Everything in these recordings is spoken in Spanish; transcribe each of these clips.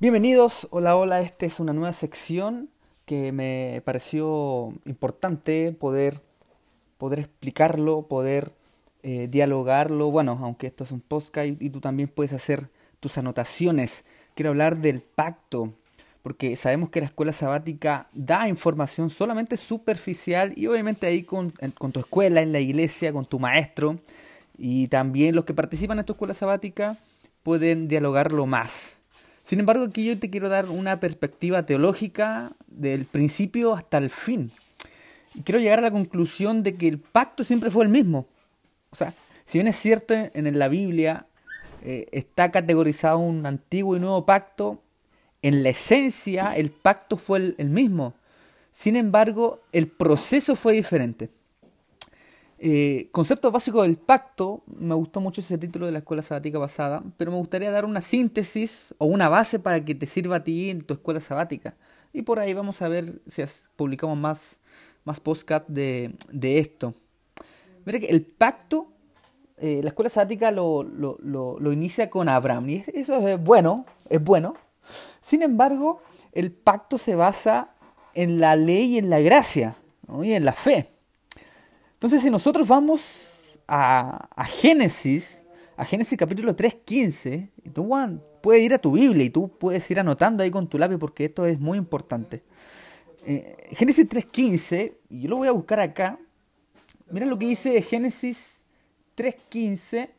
Bienvenidos, hola, hola, esta es una nueva sección que me pareció importante poder, poder explicarlo, poder eh, dialogarlo. Bueno, aunque esto es un podcast y, tú también puedes hacer tus anotaciones. Quiero hablar del pacto, porque sabemos que la escuela sabática da información solamente superficial y obviamente ahí con, con, tu escuela, en la iglesia, con tu maestro y también los que participan en tu escuela sabática pueden dialogarlo más. Sin embargo, aquí yo te quiero dar una perspectiva teológica del principio hasta el fin. Y quiero llegar a la conclusión de que el pacto siempre fue el mismo. O sea, si bien es cierto en la Biblia eh, está categorizado un antiguo y nuevo pacto, en la esencia el pacto fue el, el mismo. Sin embargo, el proceso fue diferente. Eh, concepto básico del pacto, me gustó mucho ese título de la escuela sabática pasada, pero me gustaría dar una síntesis o una base para que te sirva a ti en tu escuela sabática. Y por ahí vamos a ver si publicamos más, más de, de esto. Mira que el pacto, eh, la escuela sabática lo, lo, lo, inicia con Abraham, y eso es bueno, es bueno. Sin embargo, el pacto se basa en la ley y en la gracia, y en la fe. Entonces, si nosotros vamos a, Génesis, a Génesis capítulo 3, 15, y tú puedes ir a tu Biblia y tú puedes ir anotando ahí con tu lápiz porque esto es muy importante. Eh, Génesis 3, 15, y yo lo voy a buscar acá. Mira lo que dice Génesis 3, 15.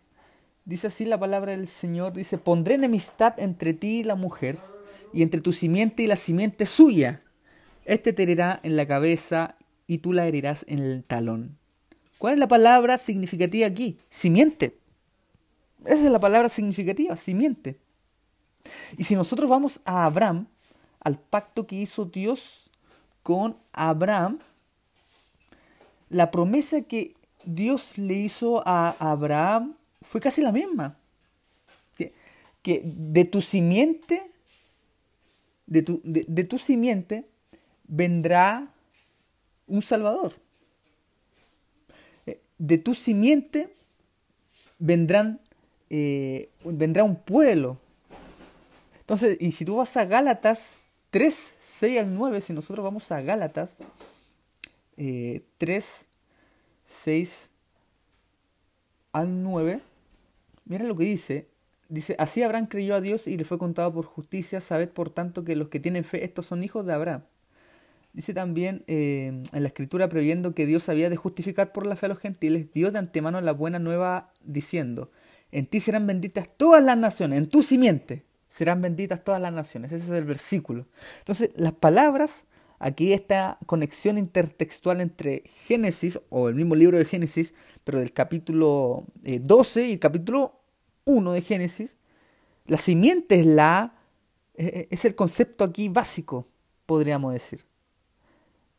Dice así la palabra del Señor. Dice, pondré enemistad entre ti y la mujer, y entre tu simiente y la simiente suya. Este te herirá en la cabeza y tú la herirás en el talón. ¿Cuál es la palabra significativa aquí? Simiente. Esa es la palabra significativa, simiente. Y si nosotros vamos a Abraham, al pacto que hizo Dios con Abraham, la promesa que Dios le hizo a Abraham fue casi la misma. Que, de tu simiente, de tu, de tu simiente, vendrá un Salvador de tu simiente vendrán, eh, vendrá un pueblo. Entonces, y si tú vas a Gálatas 3, 6 al 9, si nosotros vamos a Gálatas eh, 3, 6 al 9, mira lo que dice. Dice, así Abraham creyó a Dios y le fue contado por justicia. Sabed por tanto que los que tienen fe, estos son hijos de Abraham. Dice también eh, en la escritura previendo que Dios había de justificar por la fe a los gentiles, dio de antemano la buena nueva diciendo, en ti serán benditas todas las naciones, en tu simiente serán benditas todas las naciones. Ese es el versículo. Entonces, las palabras, aquí esta conexión intertextual entre Génesis, o el mismo libro de Génesis, pero del capítulo 12 eh, y el capítulo 1 de Génesis, la simiente es la... Eh, es el concepto aquí básico, podríamos decir.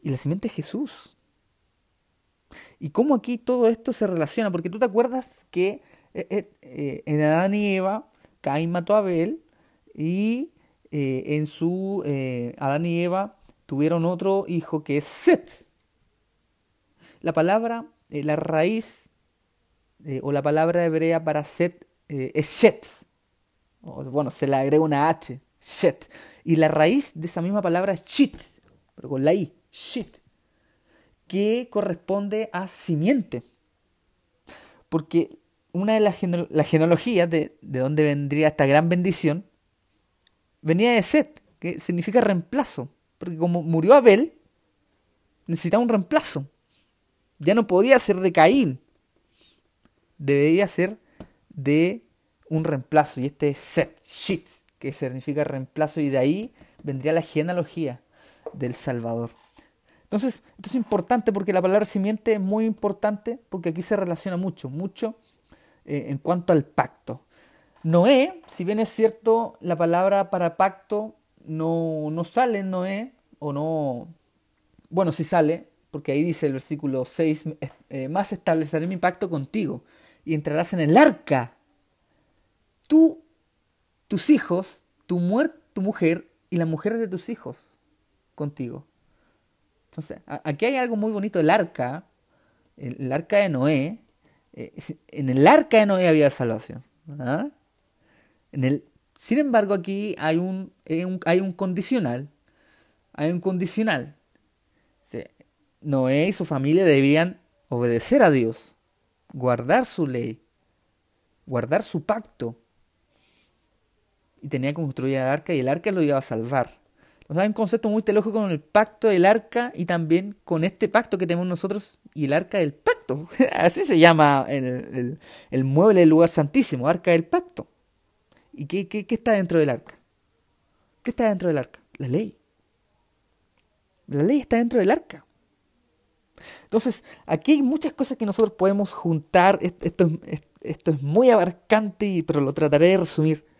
Y la simiente es Jesús. Y cómo aquí todo esto se relaciona, porque tú te acuerdas que eh, eh, eh, en Adán y Eva, Caín mató a Abel y en su Adán y Eva tuvieron otro hijo que es Set. La palabra, la raíz o la palabra hebrea para Set es Shet. Bueno, se le agrega una H, Shet. Y la raíz de esa misma palabra es Chit, pero con la I shit, que corresponde a simiente. Porque una de las, genealogías de, de donde vendría esta gran bendición venía de Set, que significa reemplazo. Porque como murió Abel, necesitaba un reemplazo. Ya no podía ser de Caín. Debería ser de un reemplazo. Y este es Set, shit, que significa reemplazo. Y de ahí vendría la genealogía del Salvador. Entonces, esto es importante porque la palabra simiente es muy importante porque aquí se relaciona mucho, mucho eh, en cuanto al pacto. Noé, si bien es cierto, la palabra para pacto no, no sale en Noé, o no, bueno, sí sale, porque ahí dice el versículo 6, eh, más estableceré mi pacto contigo y entrarás en el arca. Tú, tus hijos, tu, muer tu mujer y la mujer de tus hijos contigo. Entonces, aquí hay algo muy bonito, el arca, el, arca de Noé. Eh, en el arca de Noé había salvación. ¿ah? Sin embargo, aquí hay un, hay un condicional. Hay un condicional. Noé y su familia debían obedecer a Dios, guardar su ley, guardar su pacto. Y tenía que construir el arca y el arca lo iba a salvar. Nos da un concepto muy teológico con el pacto del arca y también con este pacto que tenemos nosotros y el arca del pacto. Así se llama el, mueble del lugar santísimo, arca del pacto. ¿Y qué, qué, qué está dentro del arca? ¿Qué está dentro del arca? La ley. La ley está dentro del arca. Entonces, aquí hay muchas cosas que nosotros podemos juntar. Esto, esto es muy abarcante, pero lo trataré de resumir.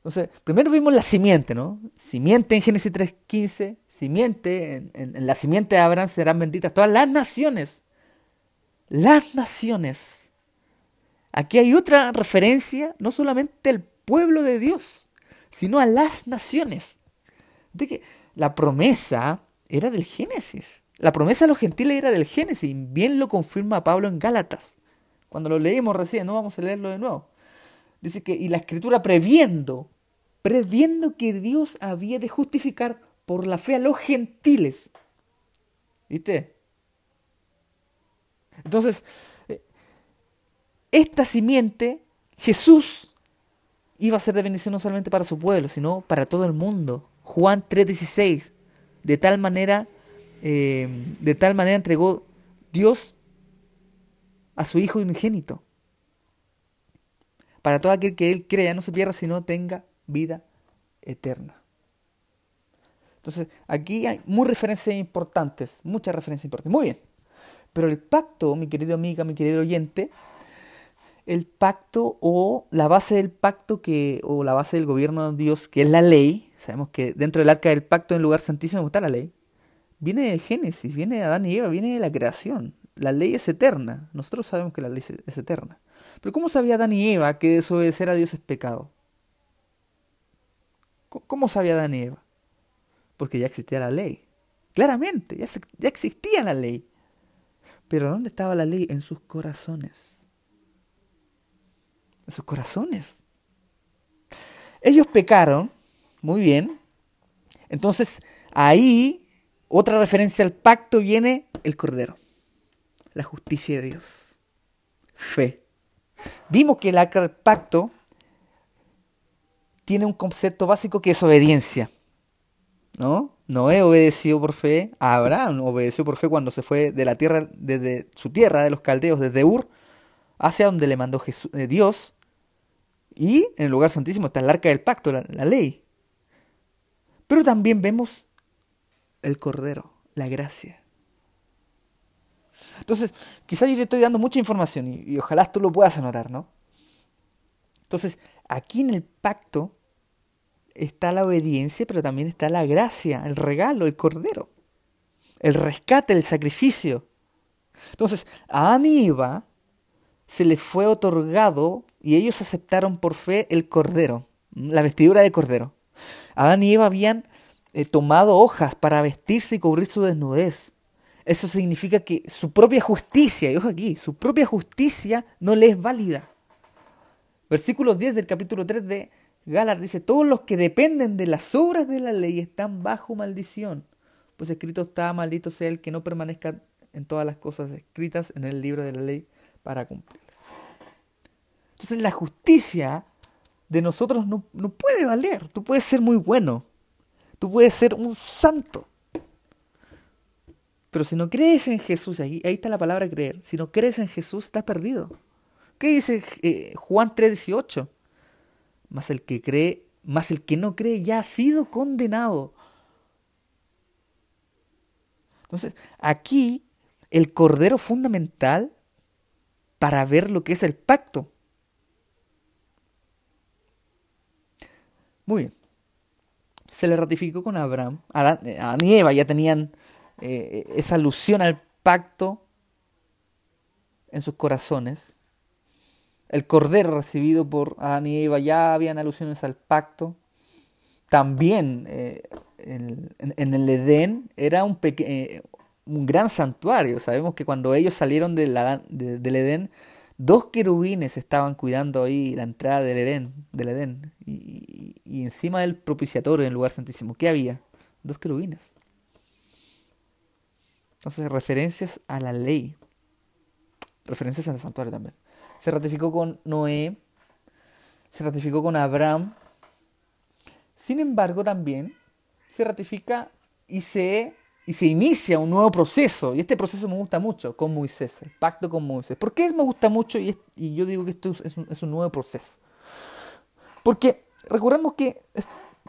Entonces, primero vimos la simiente, ¿no? Simiente en Génesis 3.15, simiente, en, en, la simiente de Abraham serán benditas todas las naciones. Las naciones. Aquí hay otra referencia, no solamente al pueblo de Dios, sino a las naciones. De que la promesa era del Génesis. La promesa a los gentiles era del Génesis. Bien lo confirma Pablo en Gálatas. Cuando lo leímos recién, no vamos a leerlo de nuevo. Dice que, y la escritura previendo, previendo que Dios había de justificar por la fe a los gentiles. ¿Viste? Entonces, eh, esta simiente, Jesús, iba a ser de bendición no solamente para su pueblo, sino para todo el mundo. Juan 3:16, de tal manera, eh, de tal manera entregó Dios a su Hijo unigénito para todo aquel que Él crea, no se pierda, sino tenga vida eterna. Entonces, aquí hay muchas referencias importantes, muchas referencias importantes. Muy bien. Pero el pacto, mi querido amiga, mi querido oyente, el pacto o la base del pacto que, o la base del gobierno de Dios, que es la ley, sabemos que dentro del arca del pacto, en el lugar santísimo, está la ley, viene de Génesis, viene de Adán y Eva, viene de la creación. La ley es eterna. Nosotros sabemos que la ley es eterna. Pero ¿cómo sabía Adán y Eva que desobedecer a Dios es pecado? ¿Cómo sabía Adán y Eva? Porque ya existía la ley. Claramente, ya, ya existía la ley. Pero ¿dónde estaba la ley? En sus corazones. En sus corazones. Ellos pecaron, muy bien. Entonces, ahí, otra referencia al pacto viene el Cordero. La justicia de Dios. Fe. Vimos que el pacto tiene un concepto básico que es obediencia. ¿No? Noé obedeció por fe, Abraham obedeció por fe cuando se fue de la tierra, desde su tierra, de los caldeos, desde Ur, hacia donde le mandó Jesús, eh, Dios. Y en el lugar santísimo está el arca del pacto, la, la ley. Pero también vemos el cordero, la gracia. Entonces, quizás yo te estoy dando mucha información y, ojalá tú lo puedas anotar, ¿no? Entonces, aquí en el pacto está la obediencia, pero también está la gracia, el regalo, el cordero, el rescate, el sacrificio. Entonces, a Aníbal se le fue otorgado y ellos aceptaron por fe el cordero, la vestidura de cordero. Adán y Eva habían eh, tomado hojas para vestirse y cubrir su desnudez. Eso significa que su propia justicia, y ojo aquí, su propia justicia no le es válida. Versículo 10 del capítulo 3 de Gálatas dice, todos los que dependen de las obras de la ley están bajo maldición. Pues escrito está, maldito sea el que no permanezca en todas las cosas escritas en el libro de la ley para cumplirlas. Entonces la justicia de nosotros no, no puede valer. Tú puedes ser muy bueno. Tú puedes ser un santo. Pero si no crees en Jesús, ahí, ahí está la palabra creer, si no crees en Jesús, estás perdido. ¿Qué dice eh, Juan 3:18? Más el que cree, más el que no cree ya ha sido condenado. Entonces, aquí el cordero fundamental para ver lo que es el pacto. Muy bien. Se le ratificó con Abraham. Adán, eh, Adán y Eva ya tenían eh, esa alusión al pacto en sus corazones. El cordero recibido por Adán y Eva ya habían alusiones al pacto. También eh, en, el Edén era un, eh, un gran santuario. Sabemos que cuando ellos salieron del Edén, Dos querubines estaban cuidando ahí la entrada del Edén, del Edén y, y encima del propiciatorio en el lugar santísimo. ¿Qué había? Dos querubines. Entonces, referencias a la ley. Referencias al santuario también. Se ratificó con Noé. Se ratificó con Abraham. Sin embargo, también se ratifica y se, y se inicia un nuevo proceso. Y este proceso me gusta mucho con Moisés, el pacto con Moisés. ¿Por qué me gusta mucho y, y yo digo que esto es un, es un nuevo proceso? Porque recordemos que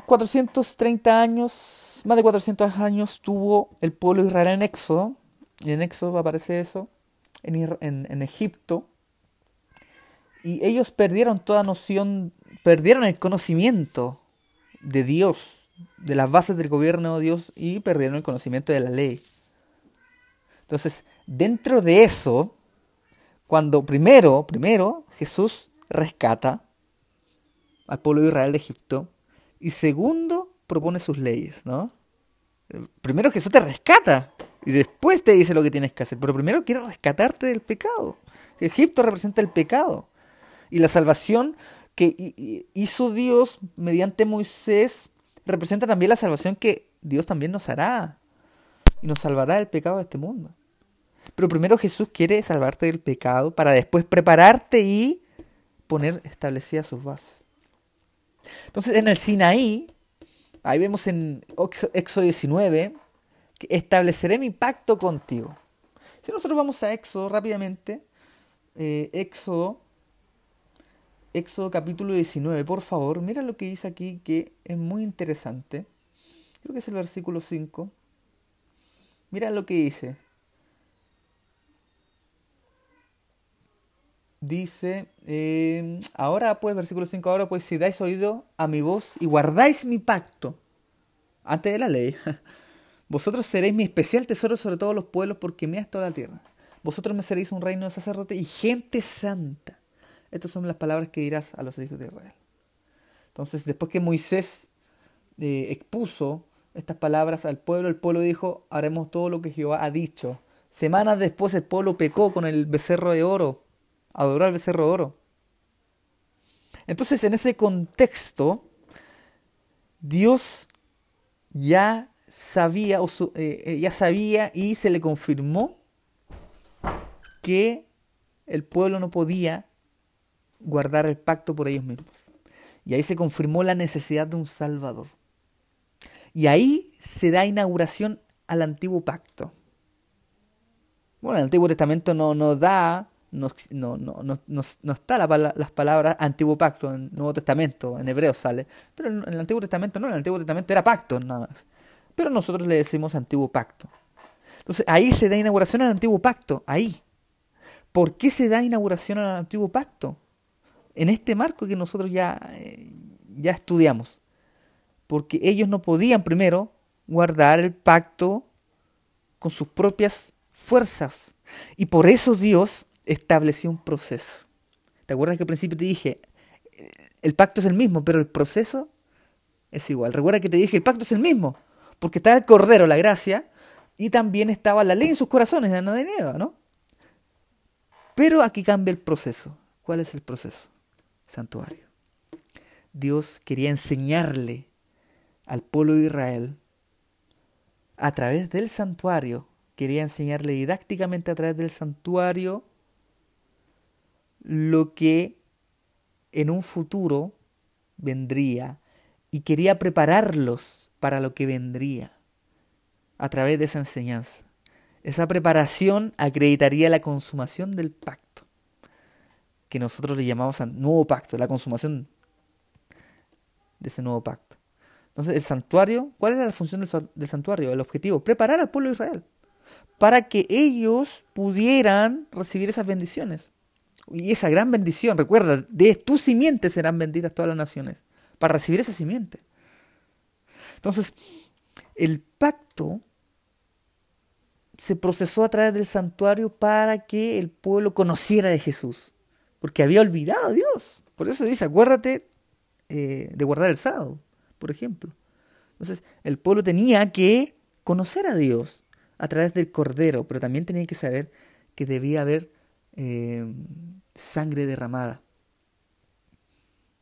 430 años, más de 400 años tuvo el pueblo de Israel en Éxodo. Y en Éxodo aparece eso, en, en, Egipto. Y ellos perdieron toda noción, perdieron el conocimiento de Dios de las bases del gobierno de Dios y perdieron el conocimiento de la ley. Entonces, dentro de eso, cuando primero, primero Jesús rescata al pueblo de Israel de Egipto y segundo propone sus leyes, ¿no? Primero Jesús te rescata y después te dice lo que tienes que hacer, pero primero quiere rescatarte del pecado. Egipto representa el pecado y la salvación que hizo Dios mediante Moisés representa también la salvación que Dios también nos hará y nos salvará del pecado de este mundo. Pero primero Jesús quiere salvarte del pecado para después prepararte y poner establecidas sus bases. Entonces en el Sinaí, ahí vemos en Éxodo 19, que estableceré mi pacto contigo. Si nosotros vamos a Éxodo rápidamente, eh, Éxodo Éxodo capítulo 19, por favor, mira lo que dice aquí que es muy interesante. Creo que es el versículo 5. Mira lo que dice. Dice, eh, ahora pues, versículo 5, ahora pues si dais oído a mi voz y guardáis mi pacto, antes de la ley, vosotros seréis mi especial tesoro sobre todos los pueblos porque me has toda la tierra. Vosotros me seréis un reino de sacerdote y gente santa. Estas son las palabras que dirás a los hijos de Israel. Entonces, después que Moisés eh, expuso estas palabras al pueblo, el pueblo dijo, haremos todo lo que Jehová ha dicho. Semanas después el pueblo pecó con el becerro de oro, adoró al becerro de oro. Entonces, en ese contexto, Dios ya sabía, eh, eh, ya sabía y se le confirmó que el pueblo no podía guardar el pacto por ellos mismos. Y ahí se confirmó la necesidad de un Salvador. Y ahí se da inauguración al antiguo pacto. Bueno, el Antiguo Testamento no, no da, no, no, no, no está la, las palabras antiguo pacto, en Nuevo Testamento, en hebreo sale, pero en el Antiguo Testamento no, en el Antiguo Testamento era pacto nada más. Pero nosotros le decimos antiguo pacto. Entonces ahí se da inauguración al antiguo pacto, ahí. ¿Por qué se da inauguración al antiguo pacto? en este marco que nosotros ya, eh, ya estudiamos. Porque ellos no podían primero guardar el pacto con sus propias fuerzas. Y por eso Dios estableció un proceso. ¿Te acuerdas que al principio te dije, eh, el pacto es el mismo, pero el proceso es igual? Recuerda que te dije, el pacto es el mismo, porque estaba el Cordero, la gracia, y también estaba la ley en sus corazones de de Nieva, ¿no? Pero aquí cambia el proceso. ¿Cuál es el proceso? santuario. Dios quería enseñarle al pueblo de Israel a través del santuario, quería enseñarle didácticamente a través del santuario lo que en un futuro vendría y quería prepararlos para lo que vendría a través de esa enseñanza. Esa preparación acreditaría la consumación del pacto que nosotros le llamamos nuevo pacto, la consumación de ese nuevo pacto. Entonces, el santuario, ¿cuál era la función del, santuario? El objetivo, preparar al pueblo de Israel para que ellos pudieran recibir esas bendiciones. Y esa gran bendición, recuerda, de tu simiente serán benditas todas las naciones, para recibir esa simiente. Entonces, el pacto se procesó a través del santuario para que el pueblo conociera de Jesús porque había olvidado a Dios. Por eso dice, acuérdate eh, de guardar el sábado, por ejemplo. Entonces, el pueblo tenía que conocer a Dios a través del Cordero, pero también tenía que saber que debía haber, eh, sangre derramada.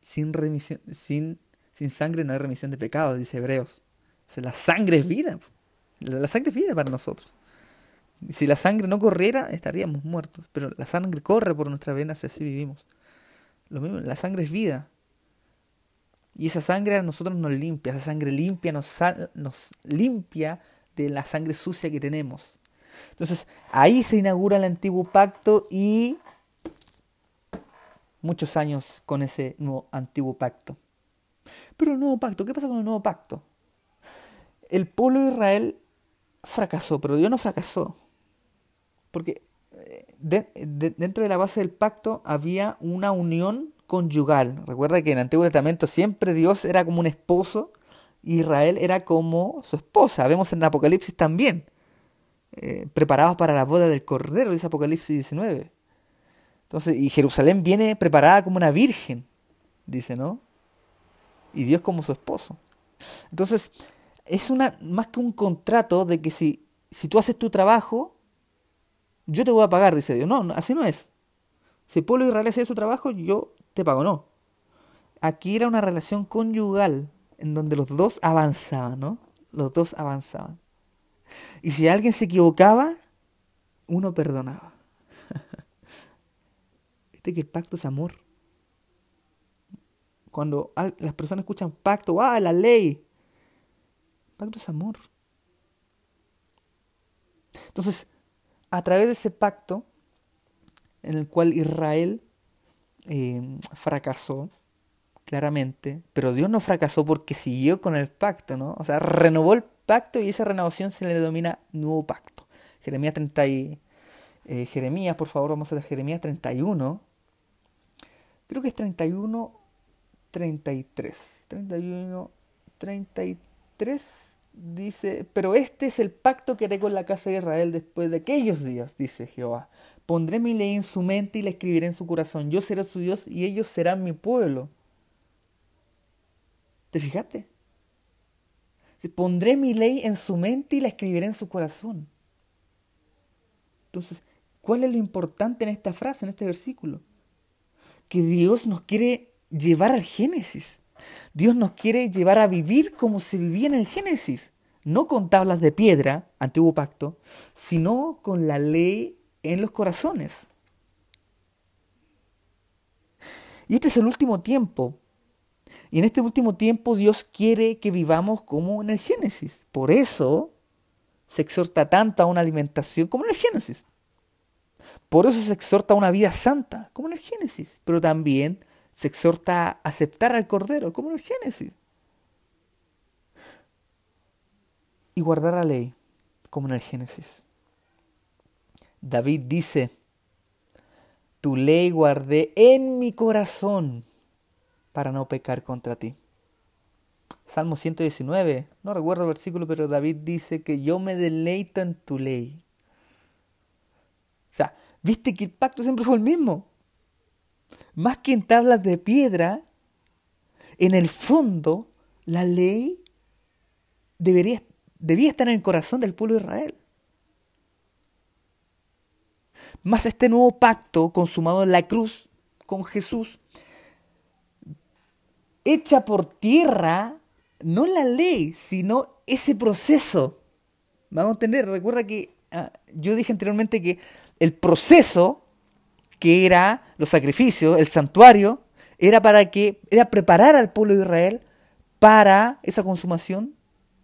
Sin, remisión, sin, sin sangre no hay remisión de pecados, dice Hebreos. La sangre es vida. La sangre es vida para nosotros. Si la sangre no corriera, estaríamos muertos. Pero la sangre corre por nuestras venas y así vivimos. Lo mismo, la sangre es vida. Y esa sangre a nosotros nos limpia. Esa sangre limpia nos, nos limpia de la sangre sucia que tenemos. Entonces, ahí se inaugura el antiguo pacto y muchos años con ese nuevo antiguo pacto. Pero el nuevo pacto, ¿qué pasa con el nuevo pacto? El pueblo de Israel fracasó, pero Dios no fracasó. Porque eh, dentro de la base del pacto había una unión conyugal. Recuerda que en el Antiguo Testamento siempre Dios era como un esposo, Israel era como su esposa. Vemos en Apocalipsis también. Eh, preparados para la boda del Cordero, dice Apocalipsis 19. Entonces, y Jerusalén viene preparada como una virgen, dice, ¿no? Y Dios como su esposo. Entonces, es una más que un contrato de que si, si tú haces tu trabajo, yo te voy a pagar, dice Dios. No, así no es. Si el pueblo de Israel su trabajo, yo te pago, no. Aquí era una relación conyugal en donde los dos avanzaban, ¿no? Los dos avanzaban. Y si alguien se equivocaba, uno perdonaba. Que el pacto es amor. Cuando las personas escuchan pacto, ¡ah, la ley! Pacto es amor. Entonces, a través de ese pacto, en el cual Israel eh, fracasó, claramente, pero Dios no fracasó porque siguió con el pacto, ¿no? O sea, renovó el pacto y esa renovación se le denomina nuevo pacto. Jeremías 30 y, eh, Jeremías, por favor, vamos a Jeremías 31. Creo que es 31, 33. 31, 33 dice, pero este es el pacto que haré con la casa de Israel después de aquellos días, dice Jehová. Pondré mi ley en su mente y la escribiré en su corazón. Yo seré su Dios y ellos serán mi pueblo. ¿Te fijaste? Pondré mi ley en su mente y la escribiré en su corazón. Entonces, ¿cuál es lo importante en esta frase, en este versículo? Que Dios nos quiere llevar al Génesis. Dios nos quiere llevar a vivir como se vivía en el Génesis. No con tablas de piedra, antiguo pacto, sino con la ley en los corazones. Y este es el último tiempo y en este último tiempo Dios quiere que vivamos como en el Génesis. Por eso se exhorta tanto a una alimentación como en el Génesis. Por eso se exhorta a una vida santa, como en el Génesis. Pero también se exhorta a aceptar al Cordero, como en el Génesis. Y guardar la ley, como en el Génesis. David dice, tu ley guardé en mi corazón para no pecar contra ti. Salmo 119, no recuerdo el versículo, pero David dice que yo me deleito en tu ley. Viste que el pacto siempre fue el mismo. Más que en tablas de piedra, en el fondo, la ley debería, debía estar en el corazón del pueblo de Israel. Más este nuevo pacto consumado en la cruz con Jesús echa por tierra no la ley, sino ese proceso. Vamos a entender, recuerda que ah, yo dije anteriormente que el proceso, que era los sacrificios, el santuario, era para que, era preparar al pueblo de Israel para esa consumación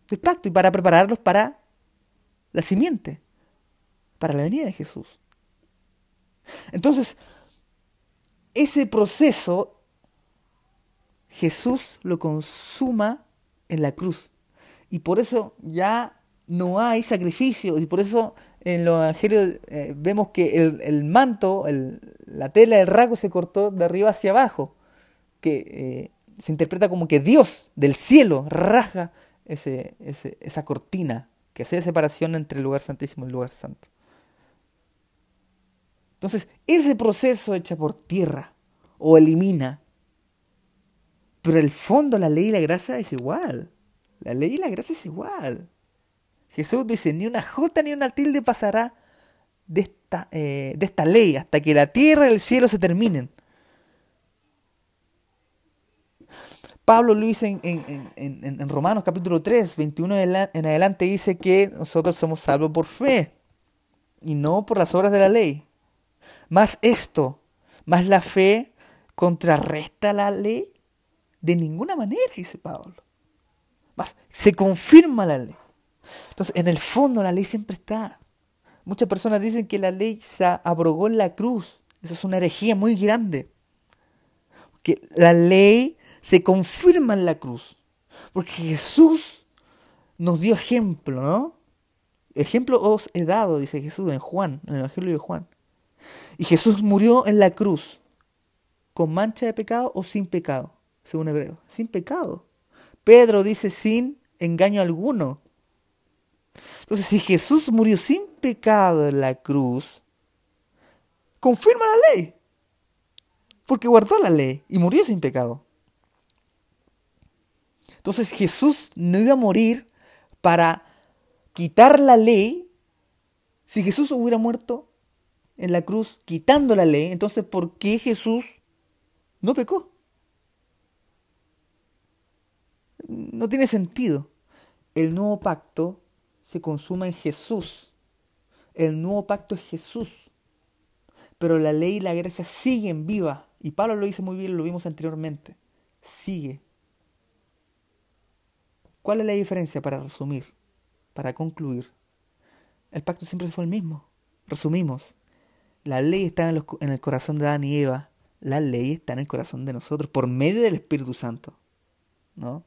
del pacto y para prepararlos para la simiente, para la venida de Jesús. Entonces, ese proceso Jesús lo consuma en la cruz. Y por eso ya no hay sacrificio. Y por eso en los evangelios eh, vemos que el, manto, la tela, el rasgo se cortó de arriba hacia abajo. Que eh, se interpreta como que Dios del cielo rasga ese, esa cortina que hace separación entre el lugar santísimo y el lugar santo. Entonces, ese proceso echa por tierra o elimina pero el fondo, la ley y la gracia es igual. La ley y la gracia es igual. Jesús dice, ni una jota ni una tilde pasará de, esta, eh, de esta ley hasta que la tierra y el cielo se terminen. Pablo lo dice en, en, Romanos capítulo 3, 21 en adelante, dice que nosotros somos salvos por fe y no por las obras de la ley. Más esto, más la fe contrarresta la ley. De ninguna manera, dice Pablo. Más, se confirma la ley. Entonces, en el fondo la ley siempre está. Muchas personas dicen que la ley se abrogó en la cruz. Eso es una herejía muy grande. Que la ley se confirma en la cruz. Porque Jesús nos dio ejemplo, ¿no? Ejemplo os he dado, dice Jesús en Juan, en el Evangelio de Juan. Y Jesús murió en la cruz, con mancha de pecado o sin pecado, según Hebreo. Sin pecado. Pedro dice sin engaño alguno. Entonces, si Jesús murió sin pecado en la cruz, confirma la ley. Porque guardó la ley y murió sin pecado. Entonces Jesús no iba a morir para quitar la ley. Si Jesús hubiera muerto en la cruz quitando la ley, entonces ¿por qué Jesús no pecó? No tiene sentido. El nuevo pacto se consuma en Jesús. El nuevo pacto es Jesús. Pero la ley y la gracia siguen viva. Y Pablo lo dice muy bien, lo vimos anteriormente. Sigue ¿Cuál es la diferencia para resumir, para concluir? El pacto siempre fue el mismo. Resumimos. La ley está en, el corazón de Adán y Eva. La ley está en el corazón de nosotros por medio del Espíritu Santo. ¿No?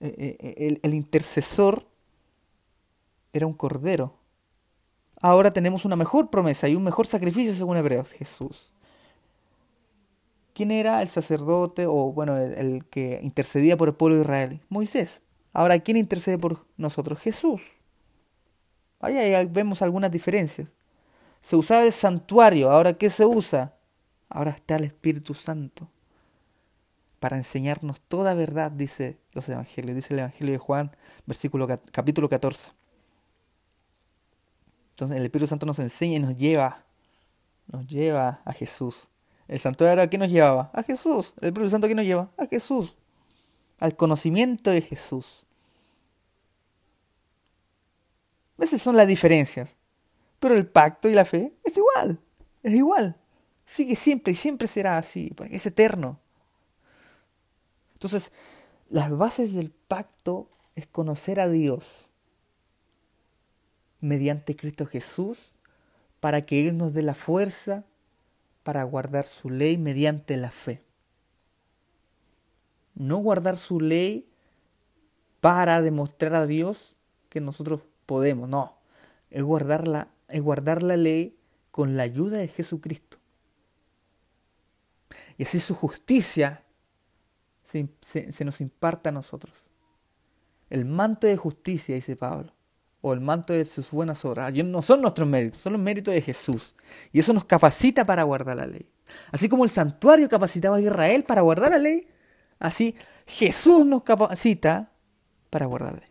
Eh, eh, eh, el, el intercesor era un cordero. Ahora tenemos una mejor promesa y un mejor sacrificio según Hebreos, Jesús. ¿Quién era el sacerdote o, bueno, el, que intercedía por el pueblo de Israel? Moisés. Ahora, ¿quién intercede por nosotros? Jesús. Ahí, vemos algunas diferencias. Se usaba el santuario. Ahora, ¿qué se usa? Ahora está el Espíritu Santo para enseñarnos toda verdad, dice los evangelios, dice el Evangelio de Juan, versículo, capítulo 14. Entonces el Espíritu Santo nos enseña y nos lleva, nos lleva a Jesús. El santuario a qué nos llevaba? A Jesús. El Espíritu Santo a qué nos lleva? A Jesús. Al conocimiento de Jesús. Esas son las diferencias. Pero el pacto y la fe es igual. Es igual. Sigue siempre y siempre será así, porque es eterno. Entonces, las bases del pacto es conocer a Dios mediante Cristo Jesús para que Él nos dé la fuerza para guardar su ley mediante la fe. No guardar su ley para demostrar a Dios que nosotros podemos, no. Es es guardar la ley con la ayuda de Jesucristo. Y así su justicia se, nos imparta a nosotros. El manto de justicia, dice Pablo, o el manto de sus buenas obras. No son nuestros méritos, son los méritos de Jesús. Y eso nos capacita para guardar la ley. Así como el santuario capacitaba a Israel para guardar la ley, así Jesús nos capacita para guardar la ley.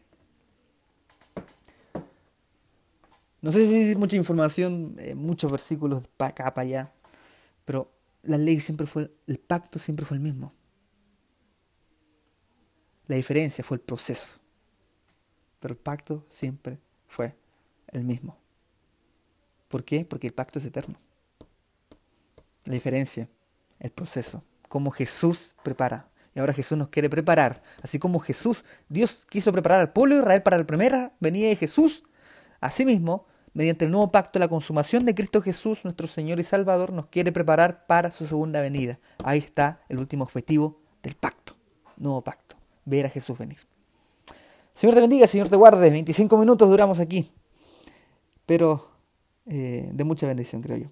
No sé si es mucha información, eh, muchos versículos para acá, para allá, pero la ley siempre fue, el pacto siempre fue el mismo. La diferencia fue el proceso pero el pacto siempre fue el mismo. ¿Por qué? Porque el pacto es eterno. La diferencia, el proceso, cómo Jesús prepara. Y ahora Jesús nos quiere preparar. Así como Jesús, Dios quiso preparar al pueblo de Israel para la primera venida de Jesús. Asimismo, mediante el nuevo pacto, la consumación de Cristo Jesús, nuestro Señor y Salvador, nos quiere preparar para su segunda venida. Ahí está el último objetivo del pacto. Nuevo pacto. Ver a Jesús venir. Señor te bendiga, Señor te guarde. 25 minutos duramos aquí. Pero eh, de mucha bendición, creo yo.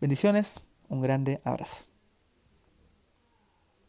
Bendiciones, un grande abrazo.